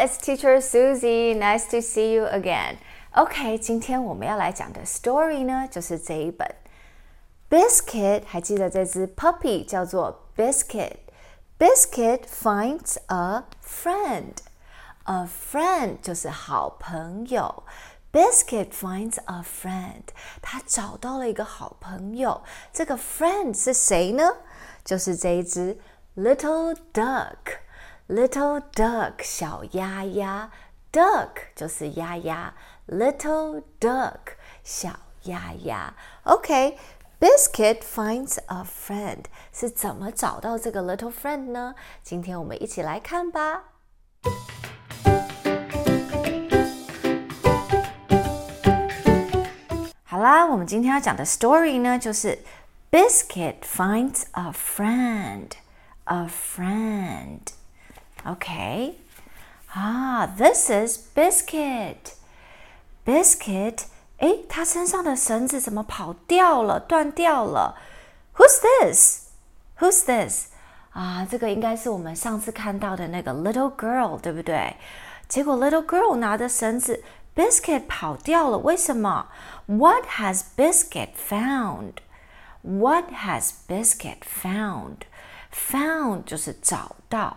it's Teacher Susie. Nice to see you again. OK，今天我们要来讲的 story 呢，就是这一本 Biscuit。还记得这只 puppy 叫做 Biscuit。Biscuit finds a friend. A friend 就是好朋友。Biscuit finds a friend. 他找到了一个好朋友。这个 friend 是谁呢？就是这一只 little duck。 Little duck 小鸭鸭，duck 就是鸭鸭，little duck 小鸭鸭。OK，Biscuit、finds a friend 是怎么找到这个 little friend 呢？今天我们一起来看吧。好啦，我们今天要讲的 story 呢，就是 Biscuit finds a friend. A friend. Okay. Ah, this is Biscuit. Biscuit，诶，他身上的绳子怎么跑掉了，断掉了？Who's this? Who's this? 啊，这个应该是我们上次看到的那个 little girl，对不对？结果 little girl 拿着绳子，Biscuit 跑掉了，为什么？What has Biscuit found? What has Biscuit found? Found 就是找到。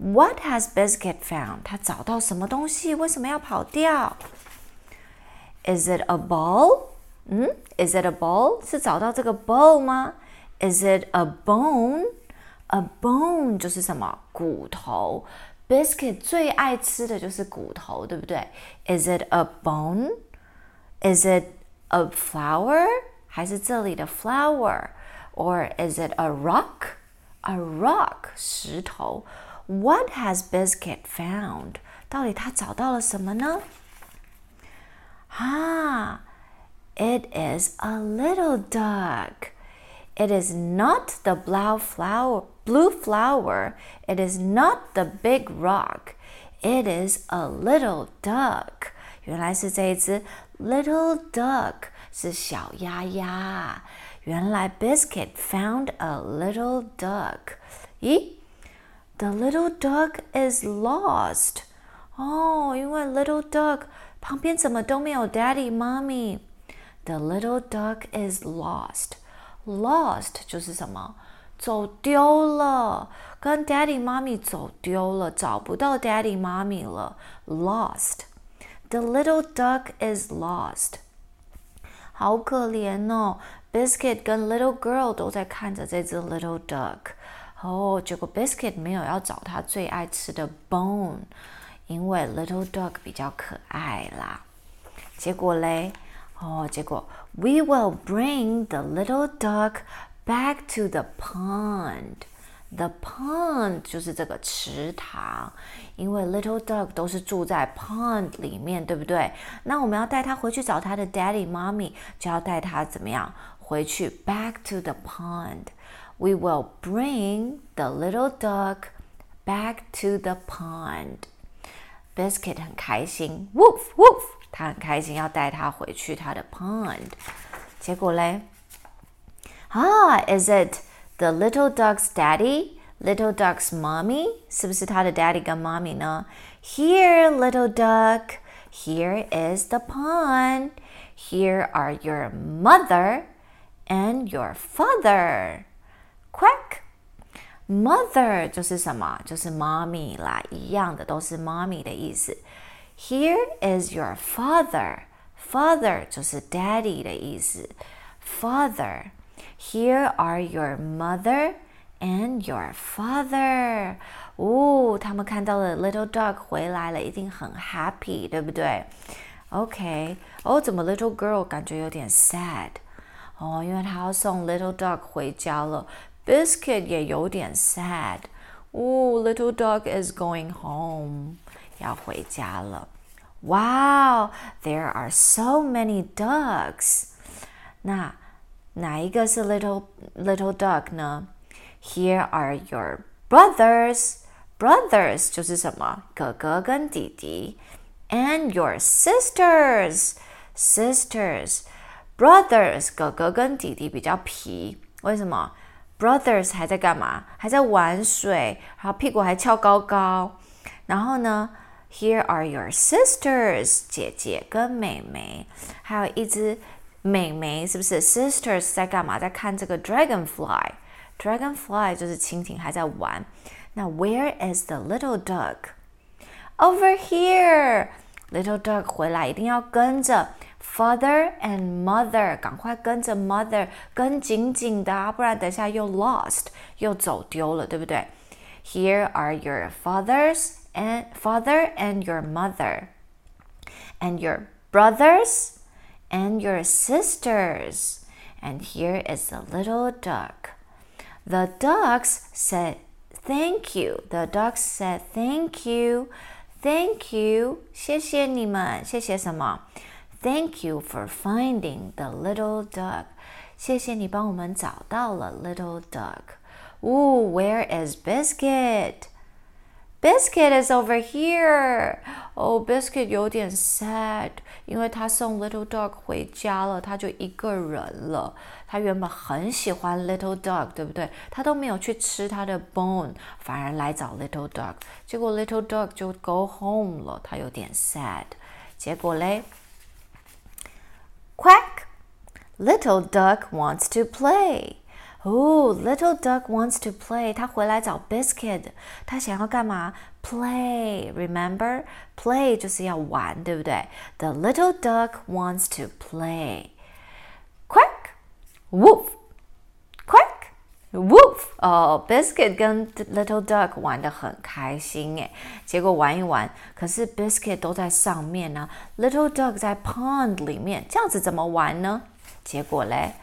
What has Biscuit found？他找到什么东西？为什么要跑掉？Is it a ball？嗯，Is it a ball？是找到这个 ball 吗？Is it a bone？A bone 就是什么骨头？Biscuit 最爱吃的就是骨头，对不对？Is it a bone？Is it a flower？还是这里的 flower？Or is it a rock？A rock 石头。 What has Biscuit found？到底他找到了什么呢？啊，It is a little duck. It is not the blue flower. Blue flower. It is not the big rock. It is a little duck. 原来是这一只 little duck 是小鸭鸭。原来 Biscuit found a little duck. 咦 ？The little duck is lost. 哦，因为 little duck 旁边怎么都没有 daddy、mommy。The little duck is lost. Lost 就是什么？走丢了，跟 daddy、mommy 走丢了，找不到 daddy、mommy 了。Lost. The little duck is lost. 好可怜哦，Biscuit 跟 little girl 都在看着这只 little duck。 哦，结果 Biscuit 没有要找他最爱吃的 bone，因为 Little Duck 比较可爱啦。结果嘞，哦，结果 We will bring the little duck back to the pond. The pond 就是这个池塘，因为 Little Duck 都是住在 pond 里面，对不对？那我们要带他回去找他的 Daddy、Mommy，就要带他怎么样回去 back to the pond。 We will bring the little duck back to the pond. Biscuit 很开心，woof woof，他很开心要带他回去他的 pond。结果嘞，啊，Is it the little duck's daddy? Little duck's mommy? 是不是他的 daddy 跟 mommy 呢？Here, little duck. Here is the pond. Here are your mother and your father. Quack. Mother 就是什么？就是妈咪啦，一样的都是妈咪的意思。Here is your father. Father 就是 daddy 的意思。Father. Here are your mother and your father. 哦，他们看到了 little dog 回来了，一定很 happy，对不对？OK，哦，怎么 little girl 感觉有点 sad？哦，因为她要送 little dog 回家了。 Biscuit 也有点 sad。哦，little dog is going home， 要回家了。Wow, there are so many ducks. 那哪一个是 little little duck 呢？Here are your brothers. Brothers 就是什么？哥哥跟弟弟。And your sisters. Sisters. Brothers 哥哥跟弟弟比较皮，为什么 ？Brothers 还在干嘛？还在玩水，然后屁股还翘高高。然后呢？Here are your sisters，姐姐跟妹妹，还有一只妹妹，是不是？Sisters 在干嘛？在看这个 dragonfly。Dragonfly 就是蜻蜓，还在玩。那 Where is the little duck？Over here。Little duck 回来一定要跟着 father and mother，赶快跟着 mother 跟紧紧的啊，不然等下又 lost 又走丢了，对不对？Here are your fathers and father and your mother, and your brothers and your sisters. And here is the little duck. The ducks said, Thank you. The ducks said, Thank you. Thank you. 谢谢你们。谢谢什么 ？Thank you for finding the little duck. 谢谢你帮我们找到了 little duck. Ooh, where is Biscuit? Biscuit is over here. Oh, Biscuit 有点 sad，因为他送 Little Dog 回家了，他就一个人了。他原本很喜欢 Little Dog，对不对？他都没有去吃他的 bone，反而来找 Little Dog。结果 Little Dog 就 go home 了，他有点 sad。结果嘞 ，Quack，Little Duck wants to play。Oh, little duck wants to play. 他回来找 biscuit。他想要干嘛？Play. Remember, play 就是要玩，对不对？The little duck wants to play. Quack, woof, quack, woof. 哦，biscuit 跟 little duck 玩的很开心诶。结果玩一玩，可是 biscuit 都在上面呢，little duck 在 pond 里面，这样子怎么玩呢？结果嘞？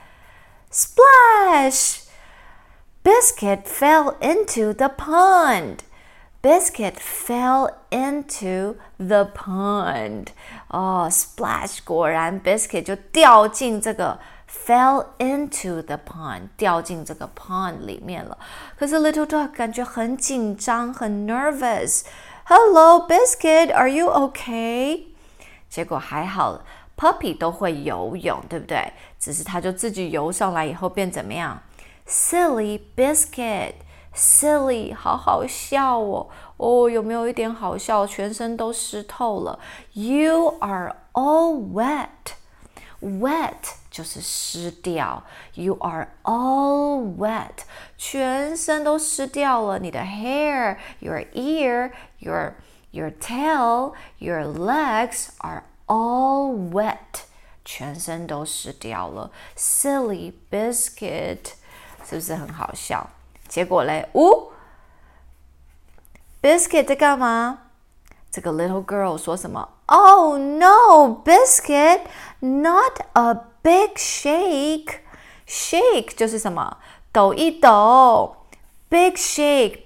Splash! Biscuit fell into the pond. Biscuit fell into the pond. 哦，splash！果然，biscuit 就掉进这个 fell into the pond，掉进这个 pond 里面了。可是 little dog 感觉很紧张，很 nervous。Hello, biscuit, are you okay? 结果还好 Puppy 都会游泳，对不对？只是它就自己游上来以后变怎么样？Silly biscuit，silly，好好笑哦。哦，有没有一点好笑？全身都湿透了。You are all wet，wet 就是湿掉。You are all wet，全身都湿掉了。你的 hair，your ear，your your tail，your legs are all wet，全身都湿掉了。Silly biscuit，是不是很好笑？结果嘞，呜，biscuit 在干嘛？这个 little girl 说什么？Oh no, biscuit, not a big shake. Shake 就是什么？抖一抖。Big shake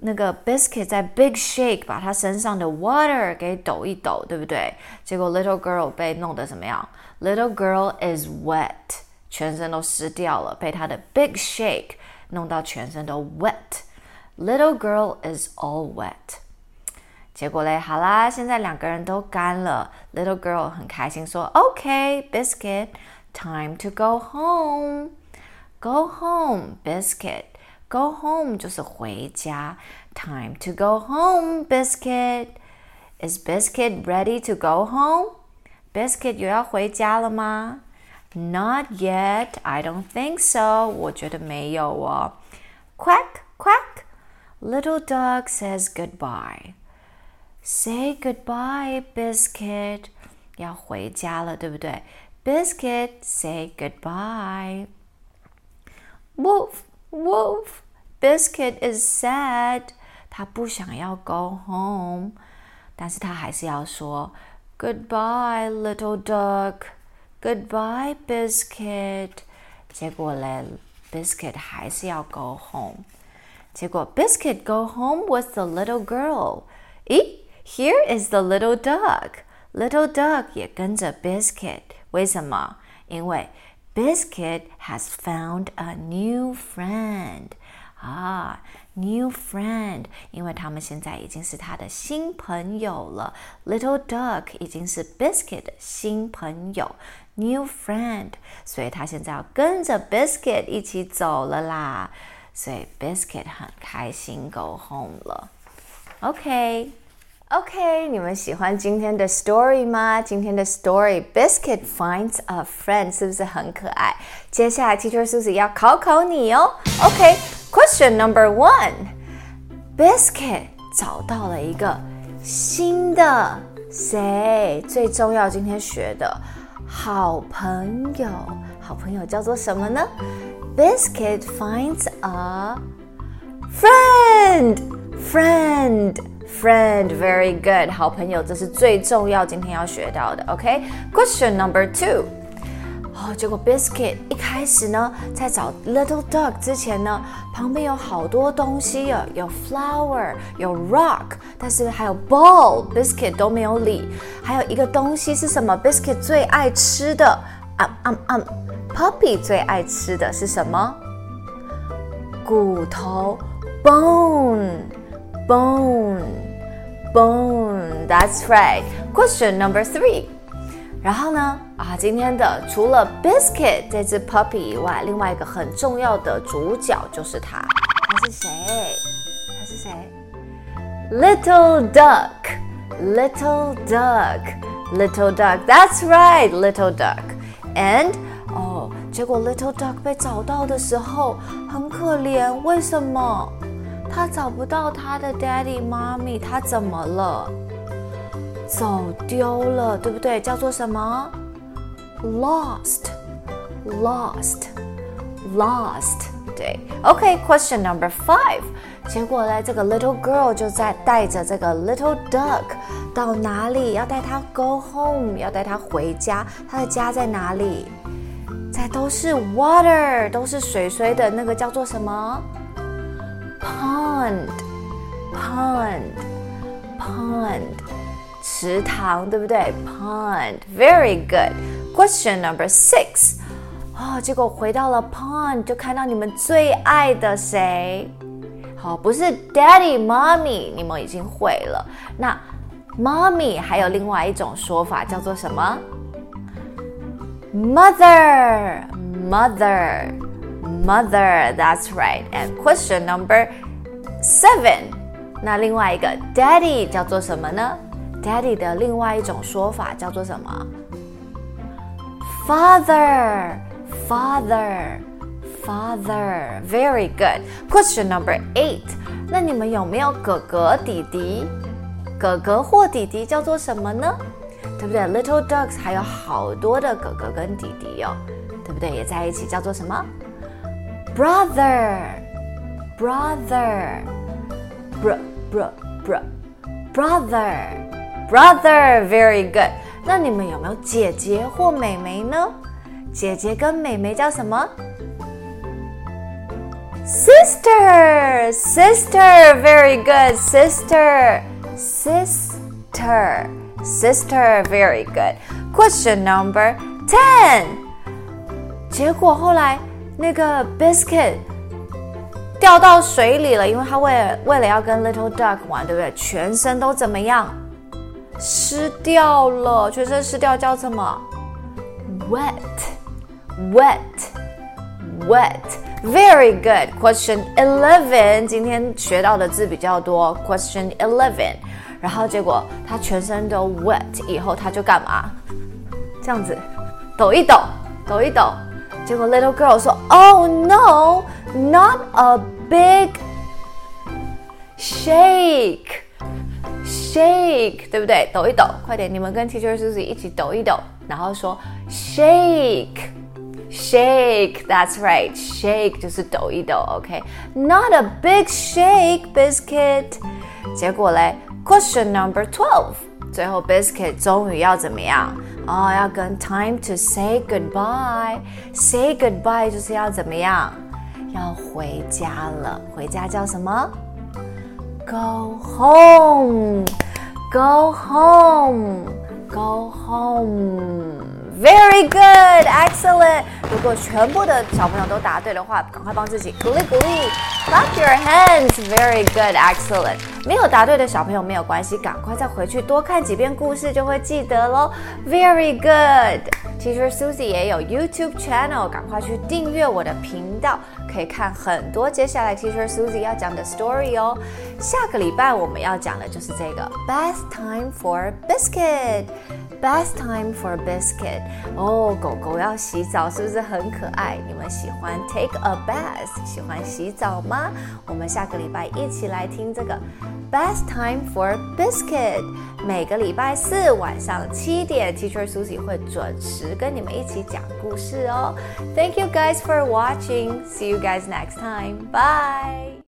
那个 biscuit 在 big shake 把他身上的 water 给抖一抖，对不对？结果 little girl 被弄得怎么样？Little girl is wet，全身都湿掉了，被他的 big shake 弄到全身都 wet。Little girl is all wet。 结果嘞，好啦，现在两个人都干了。Little girl 很开心说：“Okay, biscuit, time to go home. Go home, biscuit.” Go home 就是回家。Time to go home, Biscuit. Is Biscuit ready to go home? Biscuit 有要回家了吗？Not yet. I don't think so. 我觉得没有哦。Quack, quack. Little dog says goodbye. Say goodbye, Biscuit. 要回家了，对不对？Biscuit, say goodbye. Wolf. Wolf, Biscuit is sad. 他不想要 go home，但是他还是要说 Goodbye, little duck. Goodbye, Biscuit. 结果嘞，Biscuit 还是要 go home。结果 Biscuit go home with the little girl. 咦 Here is the little duck. Little duck 也跟着 Biscuit，为什么？因为 Biscuit has found a new friend 啊，new friend，因为他们现在已经是他的新朋友了。Little duck 已经是 Biscuit 的新朋友，new friend，所以他现在要跟着 Biscuit 一起走了啦。所以 Biscuit 很开心 go home 了。OK。 OK，你们喜欢今天的 story 吗？今天的 story Biscuit finds a friend 是不是很可爱？接下来 Teacher Susie 要考考你哦。OK，Question number one，Biscuit 找到了一个新的谁？最重要，今天学的好朋友，好朋友叫做什么呢？Biscuit finds a friend。Friend, very good. 好朋友，这是最重要，今天要学到的。OK，Question number two. 哦，结果 Biscuit 一开始呢，在找 Little Duck 之前呢，旁边有好多东西啊，有 flower，有 rock，但是还有 ball，Biscuit 都没有理。还有一个东西是什么？Biscuit 最爱吃的啊啊啊！Puppy 最爱吃的是什么？骨头，bone，bone。bone, bone. That's right. Question number three. 然后呢？啊，今天的除了 Biscuit 这只 puppy 以外，另外一个很重要的主角就是他。他是谁？他是谁？Little duck, little duck, little duck. That's right, little duck. And 哦，结果 little duck 被找到的时候很可怜，为什么？ 他找不到他的 daddy、妈咪，他怎么了？走丢了，对不对？叫做什么？Lost，lost，lost。对，OK，question number five。结果呢，这个 little girl 就在带着这个 little duck 到哪里？要带他 go home，要带他回家。他的家在哪里？在都是 water，都是水水的那个叫做什么 ？pond pond pond 池塘，对不对？Pond very good. Question number six. 哦，结果回到了 pond，就看到你们最爱的谁？好，不是 daddy mommy，你们已经会了。那 mommy 还有另外一种说法叫做什么？Mother mother mother. That's right. And question number seven. 那另外一个 daddy 叫做什么呢？daddy 的另外一种说法叫做什么？father father father. Very good. Question number eight. 那你们有没有哥哥弟弟？哥哥或弟弟叫做什么呢？对不对？Little ducks 还有好多的哥哥跟弟弟哦，对不对？也在一起叫做什么 ？brother, brother, br br br brother, brother. Very good. 那你们有没有姐姐或妹妹呢？姐姐跟妹妹叫什么？Sister, sister. Very good. Sister, sister, sister. Very good. Question number ten. 结果后来。 那个 biscuit 掉到水里了，因为他为了为了要跟 little duck 玩，对不对？全身都怎么样？湿掉了，全身湿掉叫什么？wet，wet，wet。Very good. Question eleven，今天学到的字比较多。Question eleven，然后结果他全身都 wet，以后他就干嘛？这样子，抖一抖，抖一抖。结果 little girl 说：“Oh no, not a big shake, shake，对不对？抖一抖，快点，你们跟 Teacher Susie 一起抖一抖，然后说 shake, shake. That's right, shake 就是抖一抖，OK？Not a big shake, biscuit。结果嘞，Question number twelve，最后 biscuit 终于要怎么样？” 哦，要跟 time to say goodbye。say goodbye 就是要怎么样？要回家了。回家叫什么？Go home。 Go home. Go home. Very good, excellent. 如果全部的小朋友都答对的话，赶快帮自己鼓励鼓励，clap your hands. Very good, excellent. 没有答对的小朋友没有关系，赶快再回去多看几遍故事就会记得喽。Very good. Teacher Susie 也有 YouTube channel，赶快去订阅我的频道，可以看很多接下来 Teacher Susie 要讲的 story 哦。下个礼拜我们要讲的就是这个 Best time for biscuit。Best time for biscuit。哦，狗狗要洗澡是不是很可爱？你们喜欢 take a bath，喜欢洗澡吗？我们下个礼拜一起来听这个 Best time for biscuit。每个礼拜四晚上七点，Teacher Susie 会准时跟你们一起讲故事哦。Thank you guys for watching. See you guys next time. Bye.